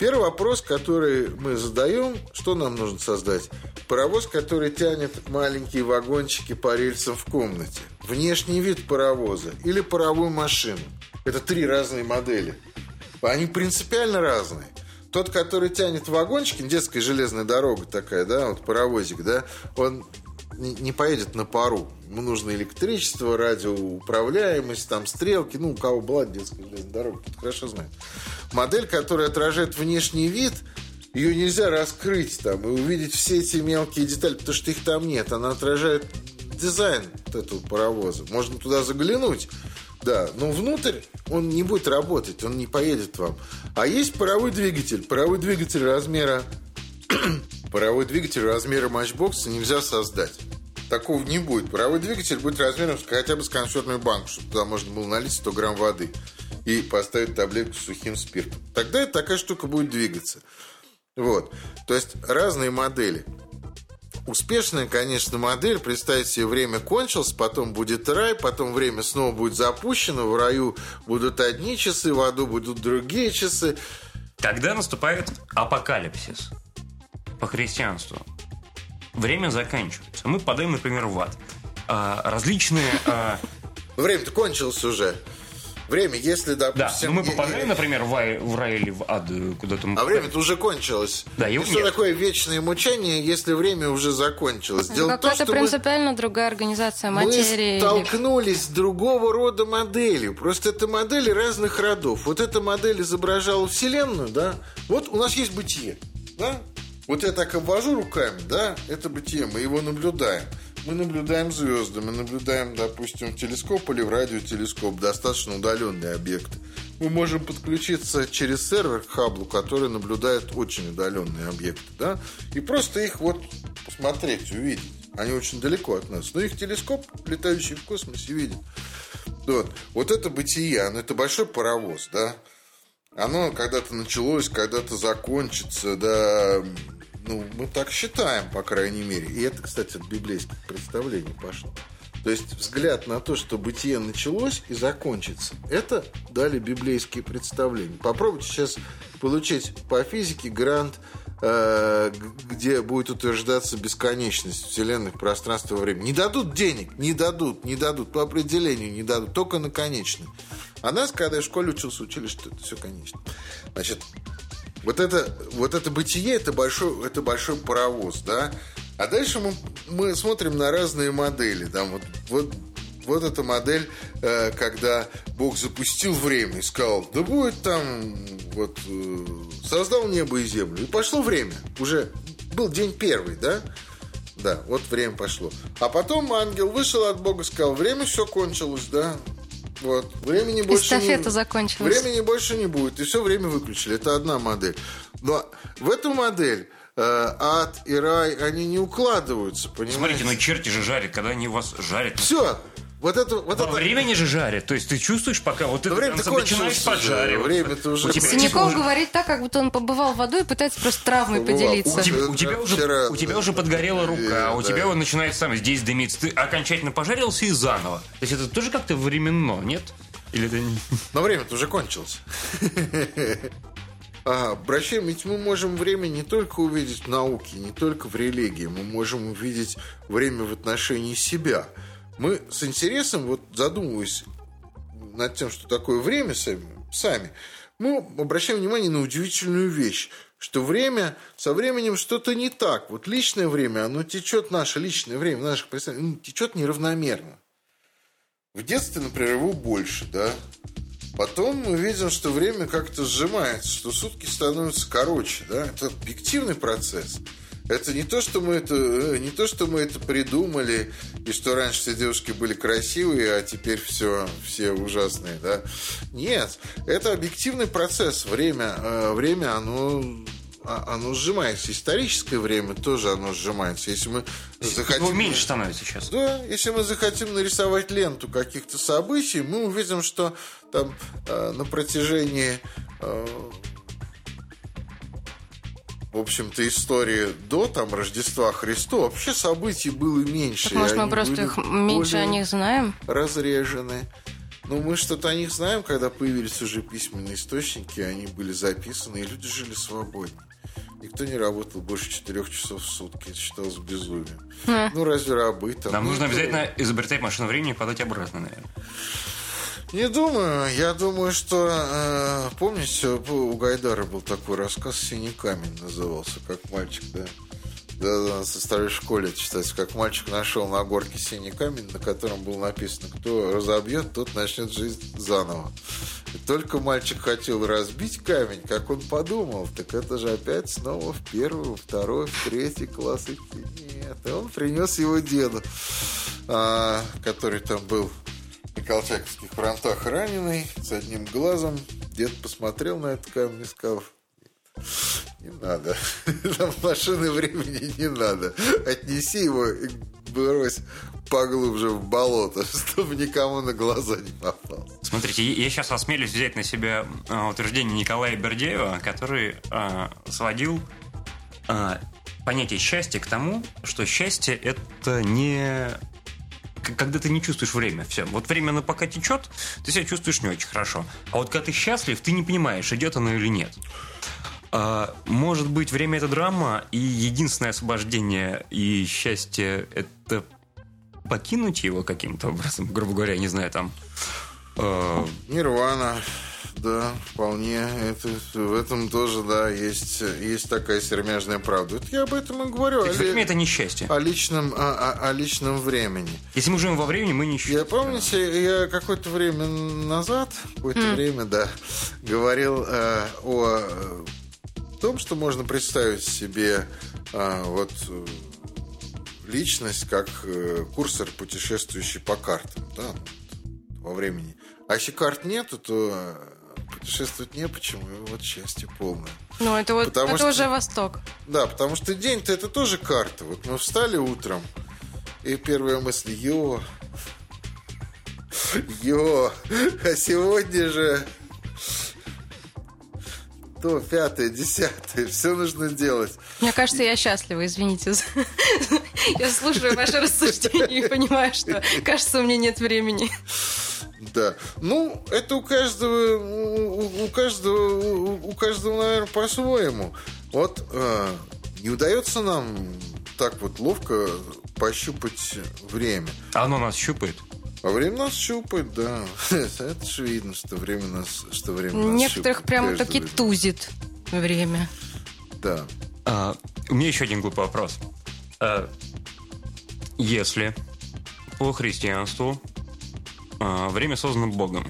Первый вопрос, который мы задаем, что нам нужно создать? Паровоз, который тянет маленькие вагончики по рельсам в комнате. Внешний вид паровоза или паровую машину. Это три разные модели. Они принципиально разные. Тот, который тянет вагончики, детская железная дорога такая, да, вот паровозик, да, он не поедет на пару. Ему нужно электричество, радиоуправляемость, там стрелки. Ну, у кого была детская железная дорога, тут хорошо знает. Модель, которая отражает внешний вид, ее нельзя раскрыть там и увидеть все эти мелкие детали, потому что их там нет. Она отражает дизайн вот этого паровоза. Можно туда заглянуть. Да, но внутрь он не будет работать, он не поедет вам. А есть паровой двигатель. Паровой двигатель размера паровой двигатель размера матчбокса нельзя создать. Такого не будет. Паровой двигатель будет размером хотя бы с консервную банку, чтобы туда можно было налить 100 грамм воды и поставить таблетку с сухим спиртом. Тогда такая штука будет двигаться. Вот. То есть разные модели. Успешная, конечно, модель. Представить себе, время кончилось, потом будет рай, потом время снова будет запущено. В раю будут одни часы, в аду будут другие часы. Когда наступает апокалипсис по христианству, время заканчивается. Мы подаем, например, в ад. А, различные... А... Время-то кончилось уже. Время, если, допустим... Да, но мы попадаем, например, в рай, в рай или в ад, куда-то мы... А время-то уже кончилось. Да, его что нет. такое вечное мучение, если время уже закончилось? Дело в том, что принципиально мы, другая организация материи. Мы столкнулись с другого рода моделью. Просто это модели разных родов. Вот эта модель изображала Вселенную, да? Вот у нас есть бытие, да? Вот я так обвожу руками, да? Это бытие, мы его наблюдаем мы наблюдаем звезды, мы наблюдаем, допустим, в телескоп или в радиотелескоп, достаточно удаленные объекты. Мы можем подключиться через сервер к Хаблу, который наблюдает очень удаленные объекты, да, и просто их вот посмотреть, увидеть. Они очень далеко от нас. Но их телескоп, летающий в космосе, видит. Вот, вот это бытие, оно, это большой паровоз, да. Оно когда-то началось, когда-то закончится, да, ну, мы так считаем, по крайней мере. И это, кстати, от библейских представлений пошло. То есть взгляд на то, что бытие началось и закончится, это дали библейские представления. Попробуйте сейчас получить по физике грант, э, где будет утверждаться бесконечность вселенных пространства времени. Не дадут денег, не дадут, не дадут, по определению не дадут, только на конечный. А нас, когда я в школе учился, учили, что это все конечно. Значит, вот это, вот это бытие, это большой, это большой паровоз, да? А дальше мы, мы смотрим на разные модели. Да? Вот, вот, вот эта модель, э, когда Бог запустил время и сказал, да будет там, вот, э, создал небо и землю. И пошло время. Уже был день первый, да? Да, вот время пошло. А потом ангел вышел от Бога и сказал, время все кончилось, да? Вот. Времени больше Эстафета не... закончилась. Времени больше не будет. И все время выключили. Это одна модель. Но в эту модель э, ад и рай, они не укладываются, понимаете? Смотрите, ну черти же жарят, когда они вас жарят. Все, вот это, вот Во это... времени же жарят. То есть ты чувствуешь, пока вот ты время начинаешь поджаривать. Время-то уже... У тебя, Синяков уже... говорит так, как будто он побывал в воду и пытается просто травмой Побывал. поделиться. У тебя, у тебя уже, Вчера, у тебя уже подгорела рука, э, у да. тебя он начинает сам здесь дымиться. Ты окончательно пожарился и заново. То есть это тоже как-то временно, нет? Или это не... Но время-то уже кончилось. А, Бращаем, ведь мы можем время не только увидеть в науке, не только в религии, мы можем увидеть время в отношении себя. Мы с интересом, вот задумываясь над тем, что такое время сами, сами мы обращаем внимание на удивительную вещь, что время, со временем что-то не так. Вот личное время, оно течет, наше личное время, наших представлениях, ну, течет неравномерно. В детстве, например, его больше, да. Потом мы видим, что время как-то сжимается, что сутки становятся короче, да. Это объективный процесс. Это не то, что мы это, э, не то, что мы это придумали, и что раньше все девушки были красивые, а теперь все, все ужасные, да. Нет, это объективный процесс. Время, э, время, оно а- оно сжимается. Историческое время тоже оно сжимается. Если мы захотим... Его меньше становится сейчас. Да, если мы захотим нарисовать ленту каких-то событий, мы увидим, что там э, на протяжении, э, в общем-то, истории до там Рождества Христова вообще событий было меньше. Так, может, мы просто их меньше о них знаем? разрежены. Ну, мы что-то о них знаем, когда появились уже письменные источники, они были записаны, и люди жили свободнее. Никто не работал больше четырех часов в сутки. Это считалось безумием. Ну, разве рабы там? Нам Ну, нужно обязательно изобретать машину времени и подать обратно, наверное. Не думаю. Я думаю, что... э, помните, у Гайдара был такой рассказ «Синий камень» назывался, как мальчик, да? Да, да, со старой школе читается, как мальчик нашел на горке синий камень, на котором было написано, кто разобьет, тот начнет жизнь заново. И только мальчик хотел разбить камень, как он подумал, так это же опять снова в первый, второй, в третий класс идти. Нет, и он принес его деду, а, который там был на Колчаковских фронтах раненый, с одним глазом. Дед посмотрел на этот камень и сказал, не надо. Нам машины времени не надо. Отнеси его и брось поглубже в болото, чтобы никому на глаза не попал. Смотрите, я сейчас осмелюсь взять на себя а, утверждение Николая Бердеева, который а, сводил а, понятие счастья к тому, что счастье это не когда ты не чувствуешь время. Все. Вот время оно пока течет, ты себя чувствуешь не очень хорошо. А вот когда ты счастлив, ты не понимаешь, идет оно или нет. А, может быть, время это драма, и единственное освобождение и счастье это покинуть его каким-то образом, грубо говоря, не знаю, там. Э... Нирвана. Да, вполне. Это, в этом тоже, да, есть, есть такая сермяжная правда. Это я об этом и говорю. Так, о, время это несчастье. О личном, о, о, о личном времени. Если мы живем во времени, мы несчастье. Я помните, я какое-то время назад, какое-то mm. время, да, говорил э, о том, что можно представить себе э, вот личность как э, курсор, путешествующий по картам, да, во времени. А если карт нету, то путешествовать не почему, и вот счастье полное. Ну, это вот потому это что, уже Восток. Да, потому что день-то это тоже карта. Вот мы встали утром, и первая мысль, ё, ё, а сегодня же то, пятое, десятое, все нужно делать. Мне кажется, я счастлива, извините. Я слушаю ваши рассуждения и понимаю, что, кажется, у меня нет времени. Да. Ну, это у каждого, у, у каждого, у, каждого, наверное, по-своему. Вот э, не удается нам так вот ловко пощупать время. А оно нас щупает? А время нас щупает, да. Это же видно, что время нас, что время нас Некоторых щупает, прямо таки тузит время. Да. А, у меня еще один глупый вопрос. А, если по христианству время создано Богом,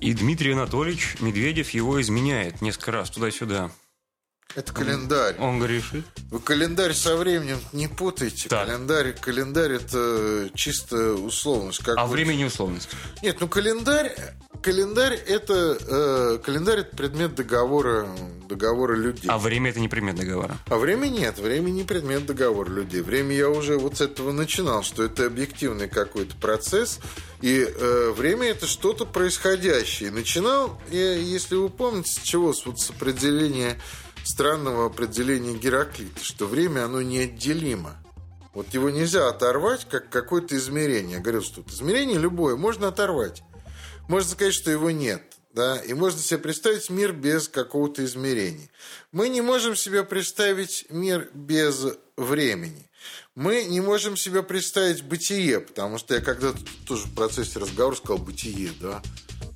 и Дмитрий Анатольевич Медведев его изменяет несколько раз туда-сюда, это календарь. Он грешит. Вы календарь со временем не путайте. Так. Календарь, календарь это чисто условность. Как а вот... время не условность? Нет, ну календарь, календарь это э, календарь это предмет договора договора людей. А время это не предмет договора? А время нет, время не предмет договора людей. Время я уже вот с этого начинал, что это объективный какой-то процесс, и э, время это что-то происходящее. Начинал, я, если вы помните, с чего, вот с определения странного определения Гераклита, что время, оно неотделимо. Вот его нельзя оторвать, как какое-то измерение. Я говорил, что измерение любое можно оторвать. Можно сказать, что его нет. Да? И можно себе представить мир без какого-то измерения. Мы не можем себе представить мир без времени. Мы не можем себе представить бытие, потому что я когда-то тоже в процессе разговора сказал бытие, да.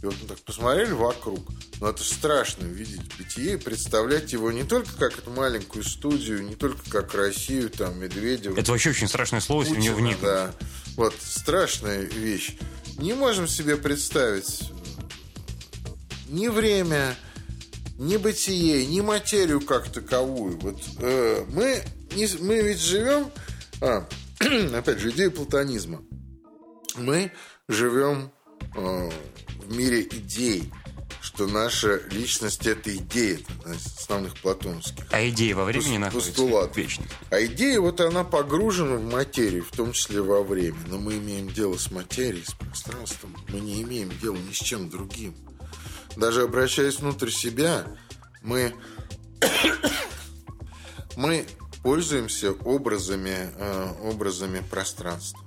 И вот мы так посмотрели вокруг. Но это страшно видеть бытие и представлять его не только как эту маленькую студию, не только как Россию, там, Медведева. Это вообще очень страшное слово, Путина, если в него Да. Вот, страшная вещь. Не можем себе представить ни время, ни бытие, ни материю как таковую. Вот э, мы, не, мы ведь живем, а, опять же, идея платонизма. Мы живем э, в мире идей, что наша личность – это идея основных платонских. А идея во времени находится постулат. вечно. А идея, вот она погружена в материю, в том числе во время. Но мы имеем дело с материей, с пространством. Мы не имеем дела ни с чем другим. Даже обращаясь внутрь себя, мы, мы пользуемся образами, э, образами пространства.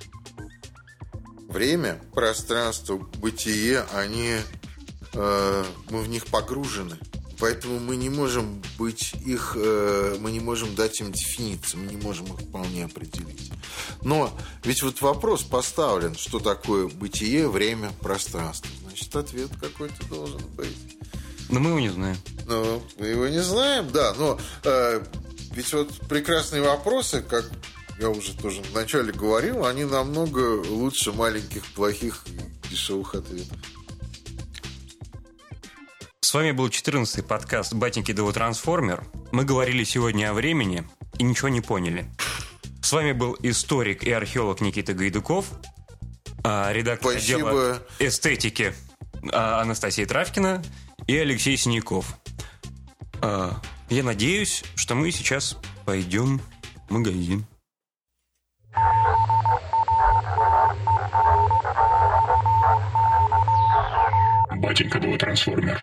Время, пространство, бытие, они, э, мы в них погружены. Поэтому мы не можем быть их, э, мы не можем дать им дефиницию, мы не можем их вполне определить. Но ведь вот вопрос поставлен, что такое бытие, время, пространство. Значит, ответ какой-то должен быть. Но мы его не знаем. Ну, мы его не знаем, да, но э, ведь вот прекрасные вопросы, как я уже тоже вначале говорил, они намного лучше маленьких, плохих, дешевых ответов. С вами был 14-й подкаст «Батеньки Дово Трансформер». Мы говорили сегодня о времени и ничего не поняли. С вами был историк и археолог Никита Гайдуков, а, редактор Спасибо. отдела эстетики а, Анастасия Травкина и Алексей Синяков. А, Я надеюсь, что мы сейчас пойдем в магазин. Батенька был трансформер.